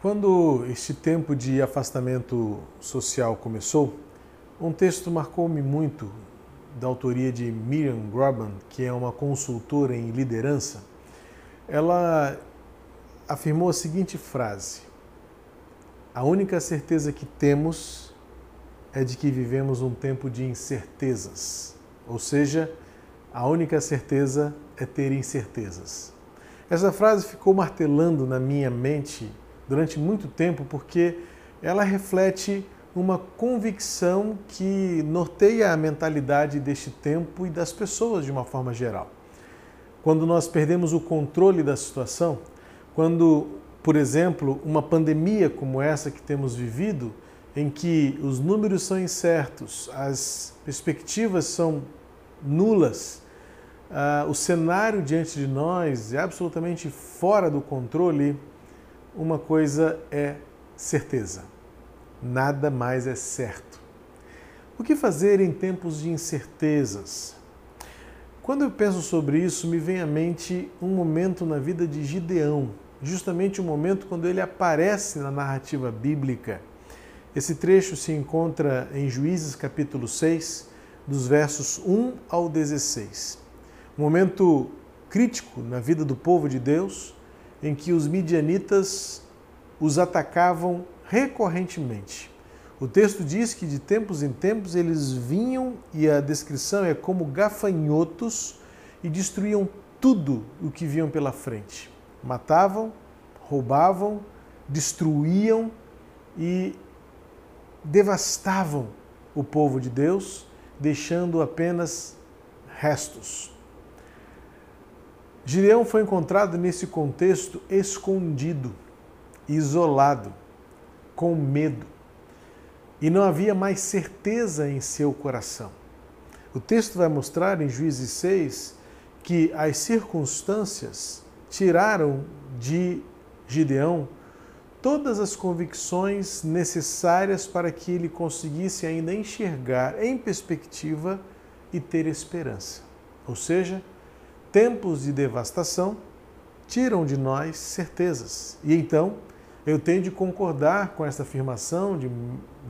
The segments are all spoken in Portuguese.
Quando este tempo de afastamento social começou, um texto marcou-me muito da autoria de Miriam Groban, que é uma consultora em liderança. Ela afirmou a seguinte frase: A única certeza que temos é de que vivemos um tempo de incertezas. Ou seja, a única certeza é ter incertezas. Essa frase ficou martelando na minha mente durante muito tempo porque ela reflete uma convicção que norteia a mentalidade deste tempo e das pessoas de uma forma geral. Quando nós perdemos o controle da situação, quando, por exemplo, uma pandemia como essa que temos vivido, em que os números são incertos, as perspectivas são nulas, uh, o cenário diante de nós é absolutamente fora do controle, uma coisa é certeza: nada mais é certo. O que fazer em tempos de incertezas? Quando eu penso sobre isso, me vem à mente um momento na vida de Gideão, justamente o momento quando ele aparece na narrativa bíblica. Esse trecho se encontra em Juízes capítulo 6, dos versos 1 ao 16. Um momento crítico na vida do povo de Deus, em que os midianitas os atacavam recorrentemente. O texto diz que de tempos em tempos eles vinham, e a descrição é como gafanhotos, e destruíam tudo o que viam pela frente. Matavam, roubavam, destruíam e devastavam o povo de Deus, deixando apenas restos. Gideão foi encontrado nesse contexto escondido, isolado, com medo. E não havia mais certeza em seu coração. O texto vai mostrar em Juízes 6 que as circunstâncias tiraram de Gideão todas as convicções necessárias para que ele conseguisse ainda enxergar em perspectiva e ter esperança. Ou seja, tempos de devastação tiram de nós certezas. E então, eu tenho de concordar com essa afirmação de,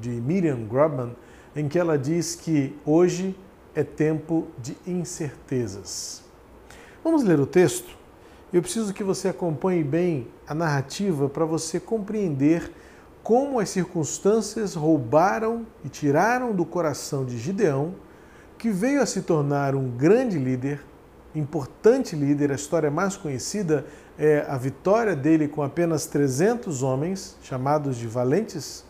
de Miriam Grubman, em que ela diz que hoje é tempo de incertezas. Vamos ler o texto? Eu preciso que você acompanhe bem a narrativa para você compreender como as circunstâncias roubaram e tiraram do coração de Gideão, que veio a se tornar um grande líder, importante líder, a história mais conhecida é a vitória dele com apenas 300 homens, chamados de valentes,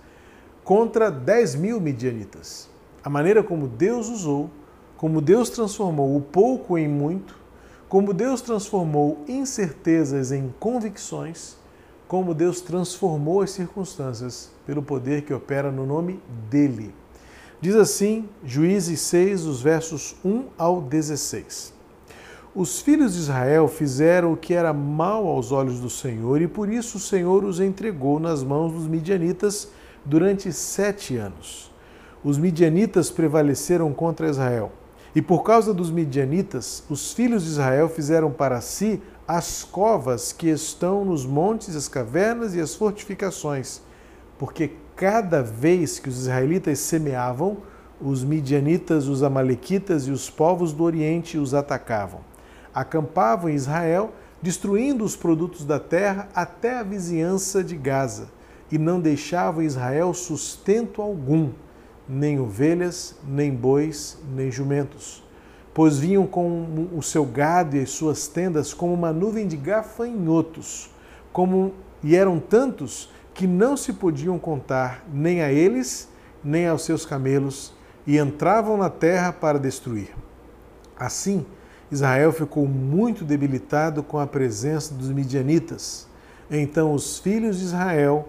contra 10 mil midianitas. A maneira como Deus usou, como Deus transformou o pouco em muito, como Deus transformou incertezas em convicções, como Deus transformou as circunstâncias pelo poder que opera no nome dele. Diz assim, Juízes 6, os versos 1 ao 16. Os filhos de Israel fizeram o que era mal aos olhos do Senhor, e por isso o Senhor os entregou nas mãos dos midianitas durante sete anos. Os midianitas prevaleceram contra Israel. E por causa dos midianitas, os filhos de Israel fizeram para si as covas que estão nos montes, as cavernas e as fortificações, porque cada vez que os israelitas semeavam, os midianitas, os amalequitas e os povos do Oriente os atacavam acampavam em Israel, destruindo os produtos da terra até a vizinhança de Gaza, e não deixavam Israel sustento algum, nem ovelhas, nem bois, nem jumentos. Pois vinham com o seu gado e as suas tendas como uma nuvem de gafanhotos, como e eram tantos que não se podiam contar nem a eles, nem aos seus camelos, e entravam na terra para destruir. Assim, Israel ficou muito debilitado com a presença dos midianitas. Então os filhos de Israel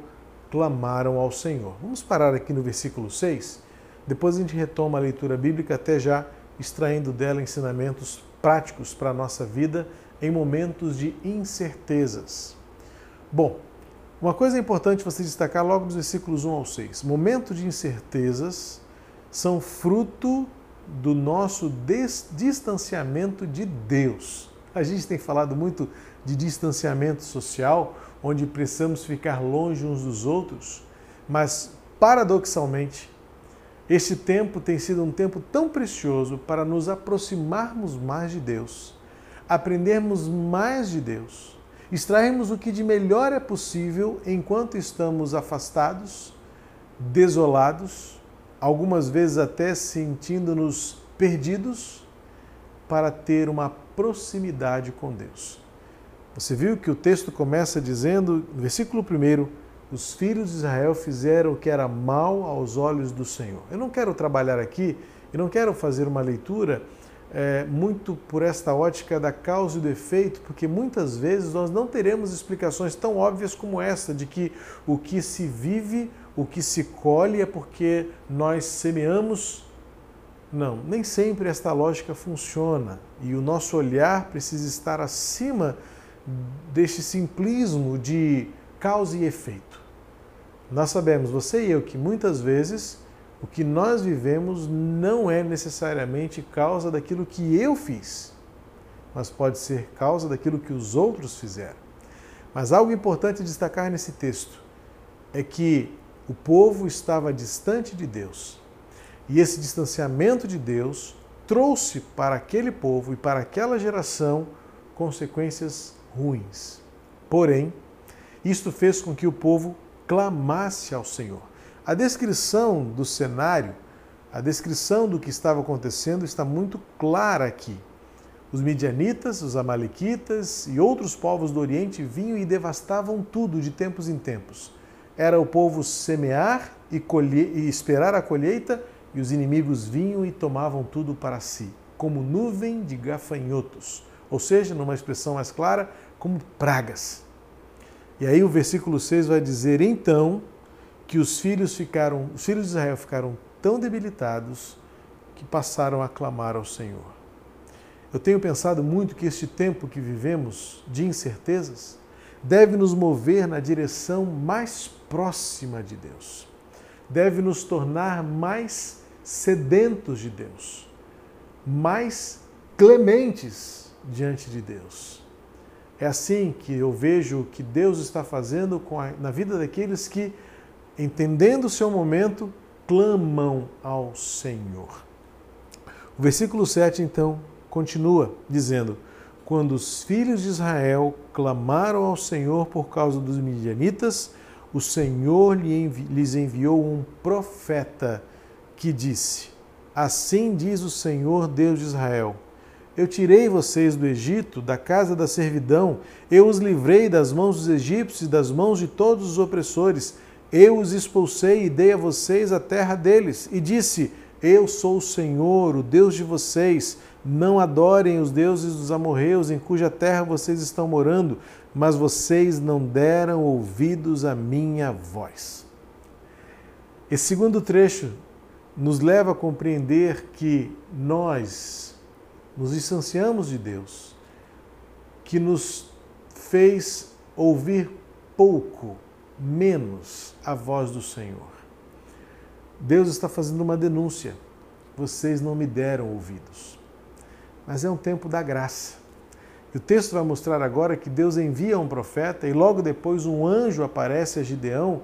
clamaram ao Senhor. Vamos parar aqui no versículo 6. Depois a gente retoma a leitura bíblica, até já extraindo dela ensinamentos práticos para a nossa vida em momentos de incertezas. Bom, uma coisa importante você destacar logo dos versículos 1 ao 6. Momentos de incertezas são fruto do nosso distanciamento de Deus. A gente tem falado muito de distanciamento social, onde precisamos ficar longe uns dos outros, mas paradoxalmente, este tempo tem sido um tempo tão precioso para nos aproximarmos mais de Deus, aprendermos mais de Deus, extrairmos o que de melhor é possível enquanto estamos afastados, desolados, algumas vezes até sentindo-nos perdidos, para ter uma proximidade com Deus. Você viu que o texto começa dizendo, no versículo 1, os filhos de Israel fizeram o que era mal aos olhos do Senhor. Eu não quero trabalhar aqui e não quero fazer uma leitura é, muito por esta ótica da causa e do efeito, porque muitas vezes nós não teremos explicações tão óbvias como esta, de que o que se vive, o que se colhe é porque nós semeamos. Não, nem sempre esta lógica funciona e o nosso olhar precisa estar acima deste simplismo de causa e efeito. Nós sabemos, você e eu, que muitas vezes o que nós vivemos não é necessariamente causa daquilo que eu fiz, mas pode ser causa daquilo que os outros fizeram. Mas algo importante destacar nesse texto é que o povo estava distante de Deus. E esse distanciamento de Deus trouxe para aquele povo e para aquela geração consequências ruins. Porém, isto fez com que o povo clamasse ao Senhor. A descrição do cenário, a descrição do que estava acontecendo está muito clara aqui. Os midianitas, os amalequitas e outros povos do Oriente vinham e devastavam tudo de tempos em tempos. Era o povo semear e, colher, e esperar a colheita, e os inimigos vinham e tomavam tudo para si, como nuvem de gafanhotos. Ou seja, numa expressão mais clara, como pragas. E aí o versículo 6 vai dizer: Então que os filhos ficaram, os filhos de Israel ficaram tão debilitados que passaram a clamar ao Senhor. Eu tenho pensado muito que este tempo que vivemos de incertezas deve nos mover na direção mais próxima de Deus. Deve nos tornar mais sedentos de Deus, mais clementes diante de Deus. É assim que eu vejo o que Deus está fazendo a, na vida daqueles que, entendendo o seu momento, clamam ao Senhor. O versículo 7, então, continua dizendo: Quando os filhos de Israel clamaram ao Senhor por causa dos midianitas, o Senhor lhes enviou um profeta que disse: Assim diz o Senhor Deus de Israel eu tirei vocês do Egito, da casa da servidão, eu os livrei das mãos dos egípcios e das mãos de todos os opressores. Eu os expulsei e dei a vocês a terra deles. E disse: Eu sou o Senhor, o Deus de vocês. Não adorem os deuses dos amorreus em cuja terra vocês estão morando, mas vocês não deram ouvidos à minha voz. Esse segundo trecho nos leva a compreender que nós, nos distanciamos de Deus, que nos fez ouvir pouco, menos a voz do Senhor. Deus está fazendo uma denúncia. Vocês não me deram ouvidos. Mas é um tempo da graça. E o texto vai mostrar agora que Deus envia um profeta e logo depois um anjo aparece a Gideão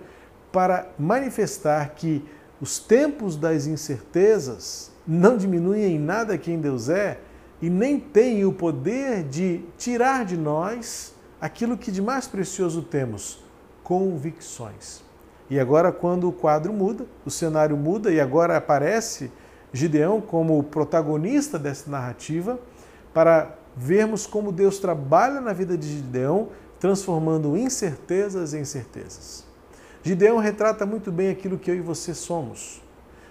para manifestar que os tempos das incertezas não diminuem em nada quem Deus é, e nem tem o poder de tirar de nós aquilo que de mais precioso temos, convicções. E agora, quando o quadro muda, o cenário muda e agora aparece Gideão como protagonista dessa narrativa, para vermos como Deus trabalha na vida de Gideão, transformando incertezas em certezas. Gideão retrata muito bem aquilo que eu e você somos.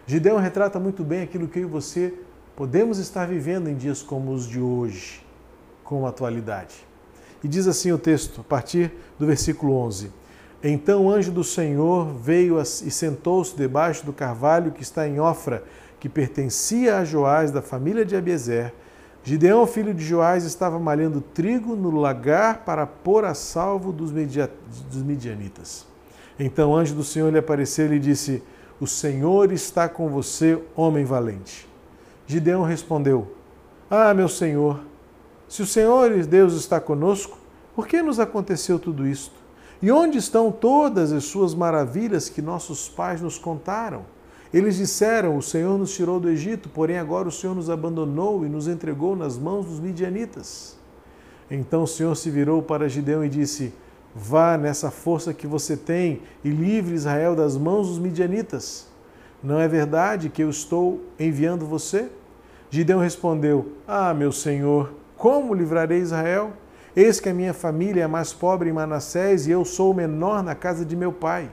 Gideão retrata muito bem aquilo que eu e você podemos estar vivendo em dias como os de hoje, com atualidade. E diz assim o texto, a partir do versículo 11: Então o anjo do Senhor veio e sentou-se debaixo do carvalho que está em Ofra, que pertencia a Joás, da família de Abiezer. Gideão, filho de Joás, estava malhando trigo no lagar para pôr a salvo dos, midianitas. Então o anjo do Senhor lhe apareceu e lhe disse: O Senhor está com você, homem valente. Gideão respondeu: Ah, meu senhor, se o Senhor Deus está conosco, Por que nos aconteceu tudo isto? E onde estão todas as suas maravilhas que nossos pais nos contaram? Eles disseram: O Senhor nos tirou do Egito, porém agora o Senhor nos abandonou e nos entregou nas mãos dos midianitas. Então o Senhor se virou para Gideão e disse: Vá nessa força que você tem e livre Israel das mãos dos midianitas. Não é verdade que eu estou enviando você? Gideão respondeu: Ah, meu senhor, como livrarei Israel? Eis que a minha família é mais pobre em Manassés e eu sou o menor na casa de meu pai.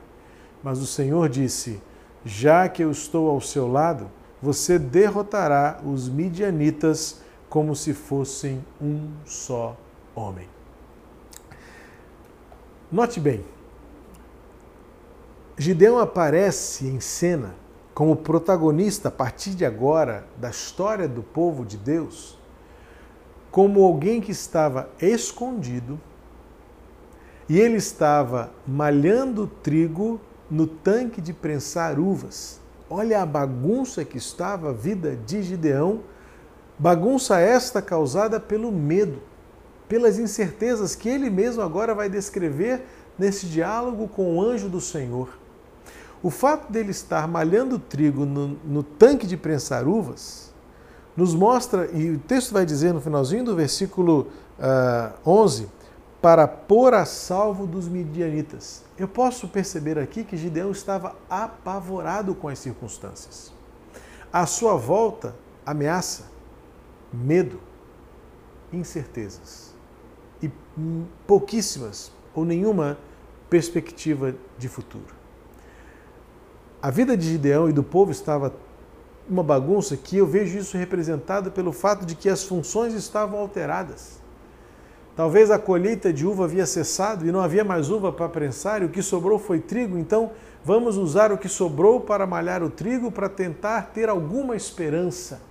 Mas o Senhor disse: Já que eu estou ao seu lado, você derrotará os midianitas como se fossem um só homem. Note bem, Gideão aparece em cena como protagonista a partir de agora da história do povo de Deus, como alguém que estava escondido e ele estava malhando trigo no tanque de prensar uvas. Olha a bagunça que estava a vida de Gideão, bagunça esta causada pelo medo pelas incertezas que ele mesmo agora vai descrever nesse diálogo com o anjo do Senhor. O fato dele estar malhando trigo no, no tanque de prensar uvas nos mostra, e o texto vai dizer no finalzinho do versículo uh, ah, 11, para pôr a salvo dos midianitas. Eu posso perceber aqui que Gideão estava apavorado com as circunstâncias. À sua volta, ameaça, medo, incertezas e pouquíssimas ou nenhuma perspectiva de futuro. A vida de Gideão e do povo estava uma bagunça que eu vejo isso representado pelo fato de que as funções estavam alteradas. Talvez a colheita de uva havia cessado e não havia mais uva para prensar, e o que sobrou foi trigo, então vamos usar o que sobrou para malhar o trigo para tentar ter alguma esperança.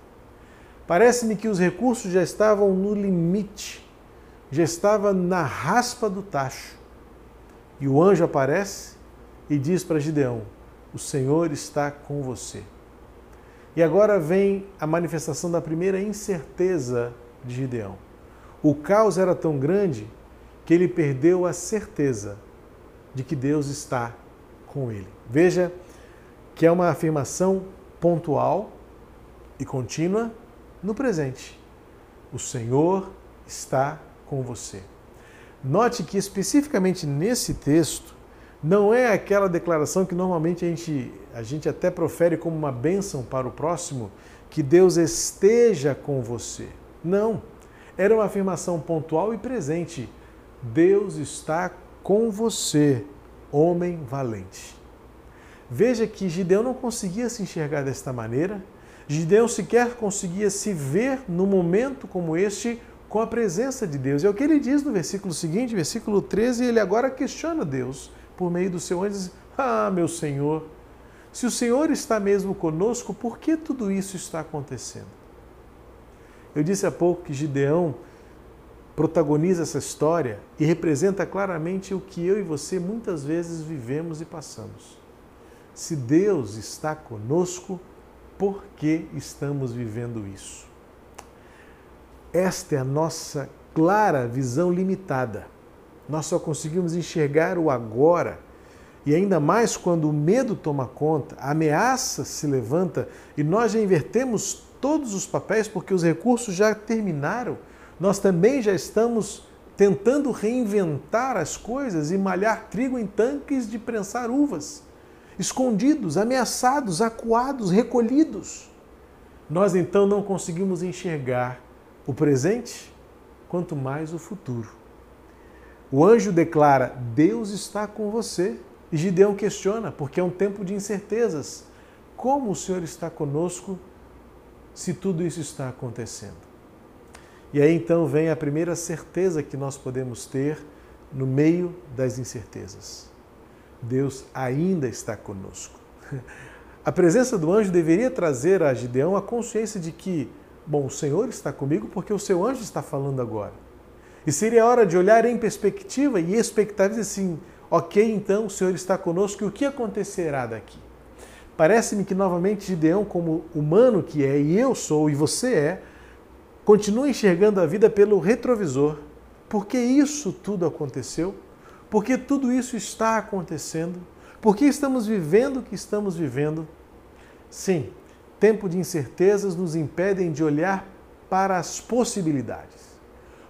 Parece-me que os recursos já estavam no limite já estava na raspa do tacho. E o anjo aparece e diz para Gideão: O Senhor está com você. E agora vem a manifestação da primeira incerteza de Gideão. O caos era tão grande que ele perdeu a certeza de que Deus está com ele. Veja que é uma afirmação pontual e contínua no presente. O Senhor está com você. Note que especificamente nesse texto, não é aquela declaração que normalmente a gente, a gente até profere como uma bênção para o próximo, que Deus esteja com você. Não. Era uma afirmação pontual e presente. Deus está com você, homem valente. Veja que Gideão não conseguia se enxergar desta maneira. Gideão sequer conseguia se ver no momento como este com a presença de Deus. É o que ele diz no versículo seguinte, versículo 13, ele agora questiona Deus por meio do seu anjo, diz, ah, meu Senhor, se o Senhor está mesmo conosco, por que tudo isso está acontecendo? Eu disse há pouco que Gideão protagoniza essa história e representa claramente o que eu e você muitas vezes vivemos e passamos. Se Deus está conosco, por que estamos vivendo isso? Esta é a nossa clara visão limitada. Nós só conseguimos enxergar o agora. E ainda mais quando o medo toma conta, a ameaça se levanta e nós já invertemos todos os papéis porque os recursos já terminaram. Nós também já estamos tentando reinventar as coisas e malhar trigo em tanques de prensar uvas, escondidos, ameaçados, acuados, recolhidos. Nós então não conseguimos enxergar o presente, quanto mais o futuro. O anjo declara: Deus está com você. E Gideão questiona, porque é um tempo de incertezas. Como o Senhor está conosco se tudo isso está acontecendo? E aí então vem a primeira certeza que nós podemos ter no meio das incertezas. Deus ainda está conosco. A presença do anjo deveria trazer a Gideão a consciência de que Bom, o Senhor está comigo porque o seu anjo está falando agora. E seria hora de olhar em perspectiva e expectativa assim, ok, então o Senhor está conosco e o que acontecerá daqui? Parece-me que novamente Gideão, como humano que é, e eu sou, e você é, continua enxergando a vida pelo retrovisor, por que isso tudo aconteceu? Por que tudo isso está acontecendo? Por que estamos vivendo o que estamos vivendo? Sim, tempo de incertezas nos impedem de olhar para as possibilidades,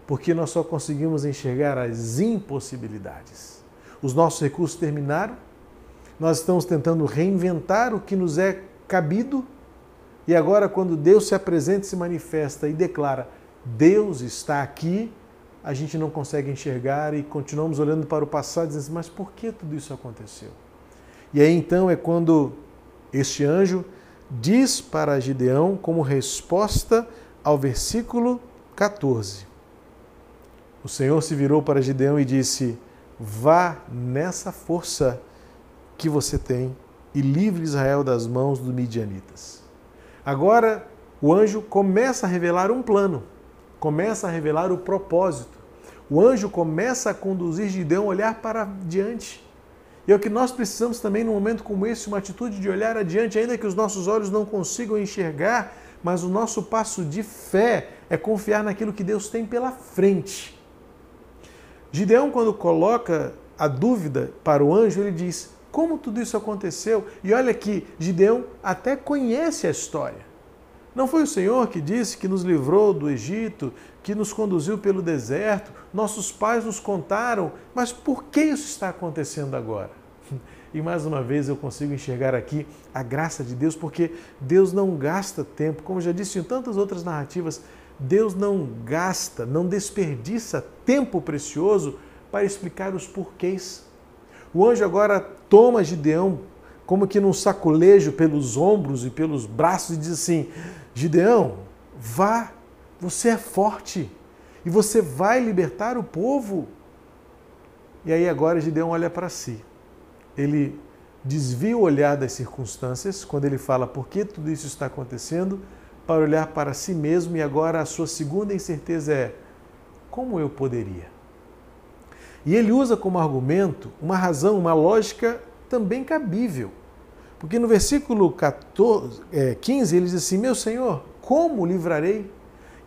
porque nós só conseguimos enxergar as impossibilidades. Os nossos recursos terminaram, nós estamos tentando reinventar o que nos é cabido, e agora, quando Deus se apresenta, se manifesta e declara: Deus está aqui, a gente não consegue enxergar e continuamos olhando para o passado dizendo: assim, mas por que tudo isso aconteceu? E aí então é quando este anjo diz para Gideão, como resposta ao versículo 14: O Senhor se virou para Gideão e disse: Vá nessa força que você tem e livre Israel das mãos dos midianitas. Agora o anjo começa a revelar um plano, começa a revelar o propósito. O anjo começa a conduzir Gideão a olhar para diante e é o que nós precisamos também num momento como esse, uma atitude de olhar adiante, ainda que os nossos olhos não consigam enxergar, mas o nosso passo de fé é confiar naquilo que Deus tem pela frente. Gideão, quando coloca a dúvida para o anjo, ele diz: Como tudo isso aconteceu? E olha que Gideão até conhece a história. Não foi o Senhor que disse que nos livrou do Egito, que nos conduziu pelo deserto? Nossos pais nos contaram, mas por que isso está acontecendo agora? E mais uma vez eu consigo enxergar aqui a graça de Deus, porque Deus não gasta tempo, como já disse em tantas outras narrativas, Deus não gasta, não desperdiça tempo precioso para explicar os porquês. O anjo agora toma Gideão como que num saculejo pelos ombros e pelos braços e diz assim: Gideão, vá, você é forte e você vai libertar o povo. E aí agora Gideão olha para si. Ele desvia o olhar das circunstâncias quando ele fala por que tudo isso está acontecendo, para olhar para si mesmo e agora a sua segunda incerteza é como eu poderia? E ele usa como argumento uma razão, uma lógica também cabível. Porque no versículo 14, é, 15 ele diz assim: Meu Senhor, como livrarei?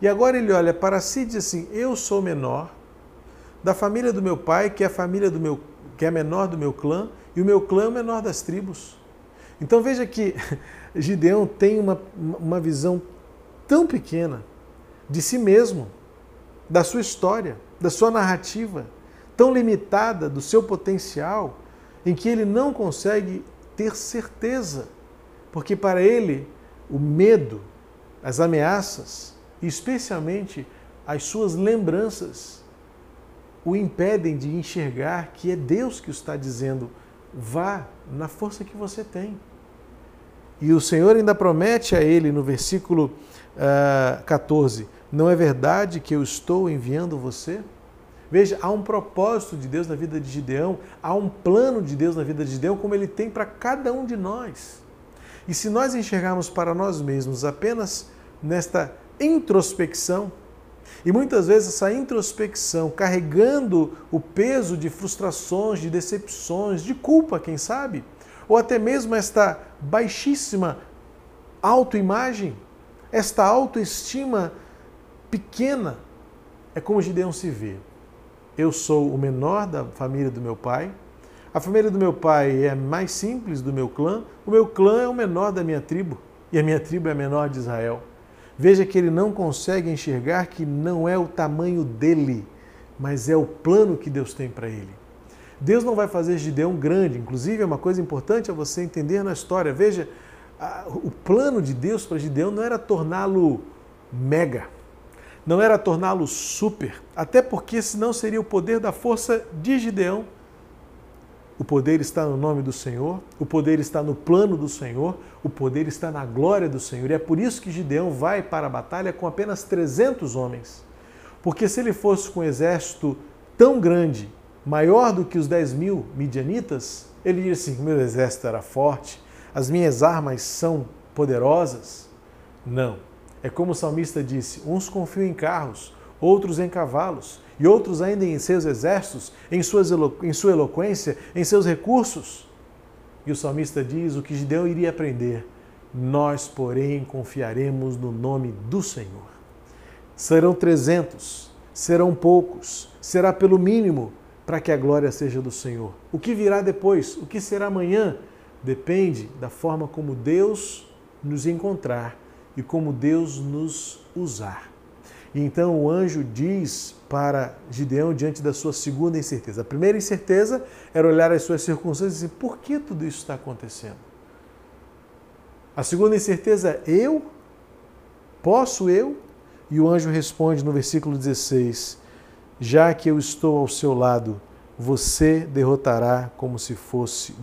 E agora ele olha para si e diz assim: Eu sou menor da família do meu pai, que é a família do meu, que é menor do meu clã, e o meu clã é o menor das tribos. Então veja que Gideão tem uma, uma visão tão pequena de si mesmo, da sua história, da sua narrativa, tão limitada do seu potencial, em que ele não consegue ter certeza, porque para ele o medo, as ameaças e especialmente as suas lembranças o impedem de enxergar que é Deus que o está dizendo: vá na força que você tem. E o Senhor ainda promete a ele no versículo uh, ah, 14: Não é verdade que eu estou enviando você? Veja, há um propósito de Deus na vida de Gideão, há um plano de Deus na vida de Gideão, como ele tem para cada um de nós. E se nós enxergarmos para nós mesmos apenas nesta introspecção, e muitas vezes essa introspecção carregando o peso de frustrações, de decepções, de culpa, quem sabe, ou até mesmo esta baixíssima autoimagem, esta autoestima pequena, é como Gideão se vê eu sou o menor da família do meu pai. A família do meu pai é mais simples do meu clã. O meu clã é o menor da minha tribo e a minha tribo é a menor de Israel. Veja que ele não consegue enxergar que não é o tamanho dele, mas é o plano que Deus tem para ele. Deus não vai fazer Gideão grande, inclusive é uma coisa importante a você entender na história. Veja, o plano de Deus para Gideão não era torná-lo mega, não era torná-lo super, até porque senão seria o poder da força de Gideão. O poder está no nome do Senhor, o poder está no plano do Senhor, o poder está na glória do Senhor. E é por isso que Gideão vai para a batalha com apenas 300 homens. Porque se ele fosse com um exército tão grande, maior do que os 10 mil midianitas, ele diria assim: meu exército era forte, as minhas armas são poderosas. Não. É como o salmista disse: uns confiam em carros, outros em cavalos, e outros ainda em seus exércitos, em, suas, em sua eloquência, em seus recursos. E o salmista diz o que Gideão iria aprender: nós, porém, confiaremos no nome do Senhor. Serão 300, serão poucos, será pelo mínimo para que a glória seja do Senhor. O que virá depois, o que será amanhã, depende da forma como Deus nos encontrar e como Deus nos usar. Então o anjo diz para Gideão diante da sua segunda incerteza. A primeira incerteza era olhar as suas circunstâncias e dizer: por que tudo isso está acontecendo? A segunda incerteza eu? Posso eu? E o anjo responde no versículo 16: Já que eu estou ao seu lado, você derrotará como se fosse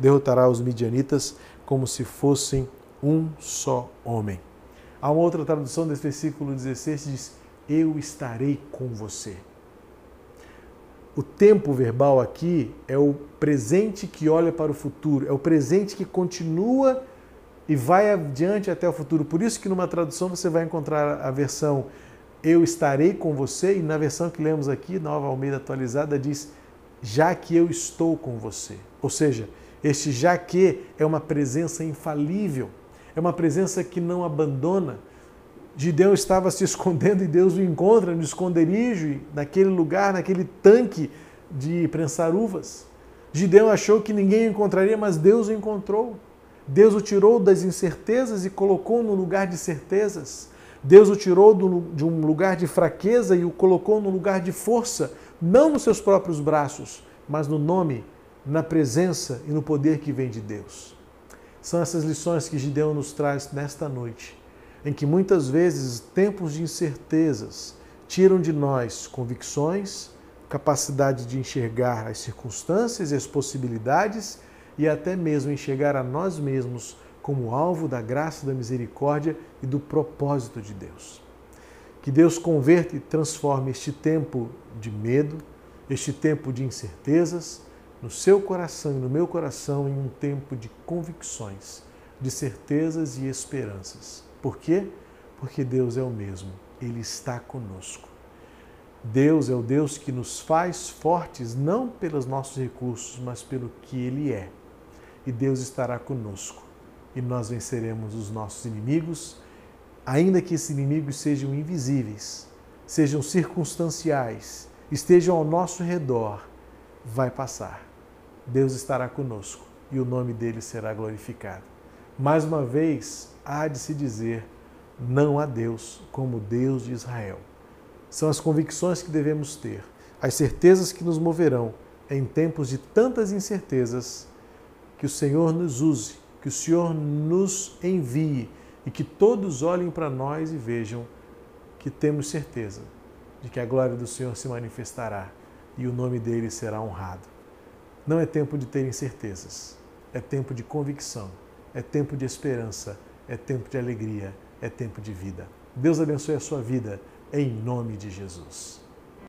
derrotará os midianitas como se fossem um só homem. Há uma outra tradução desse versículo 16 que diz: Eu estarei com você. O tempo verbal aqui é o presente que olha para o futuro, é o presente que continua e vai adiante até o futuro. Por isso que numa tradução você vai encontrar a versão eu estarei com você e na versão que lemos aqui, Nova Almeida atualizada, diz já que eu estou com você. Ou seja, este já que é uma presença infalível, é uma presença que não abandona. Gideão estava se escondendo e Deus o encontra no esconderijo, naquele lugar, naquele tanque de prensar uvas. Gideão achou que ninguém o encontraria, mas Deus o encontrou. Deus o tirou das incertezas e colocou no lugar de certezas. Deus o tirou de um lugar de fraqueza e o colocou no lugar de força, não nos seus próprios braços, mas no nome, na presença e no poder que vem de Deus. São essas lições que Gideão nos traz nesta noite, em que muitas vezes tempos de incertezas tiram de nós convicções, capacidade de enxergar as circunstâncias e as possibilidades e até mesmo enxergar a nós mesmos como alvo da graça, da misericórdia e do propósito de Deus. Que Deus converta e transforme este tempo de medo, este tempo de incertezas, no seu coração e no meu coração em um tempo de convicções, de certezas e esperanças. Por quê? Porque Deus é o mesmo, Ele está conosco. Deus é o Deus que nos faz fortes não pelos nossos recursos, mas pelo que Ele é e Deus estará conosco. E nós venceremos os nossos inimigos, ainda que esses inimigos sejam invisíveis, sejam circunstanciais, estejam ao nosso redor, vai passar. Deus estará conosco e o nome dele será glorificado. Mais uma vez, há de se dizer: não há Deus como Deus de Israel. São as convicções que devemos ter, as certezas que nos moverão em tempos de tantas incertezas que o Senhor nos use, que o Senhor nos envie e que todos olhem para nós e vejam que temos certeza de que a glória do Senhor se manifestará e o nome dele será honrado. Não é tempo de ter incertezas, é tempo de convicção, é tempo de esperança, é tempo de alegria, é tempo de vida. Deus abençoe a sua vida, em nome de Jesus.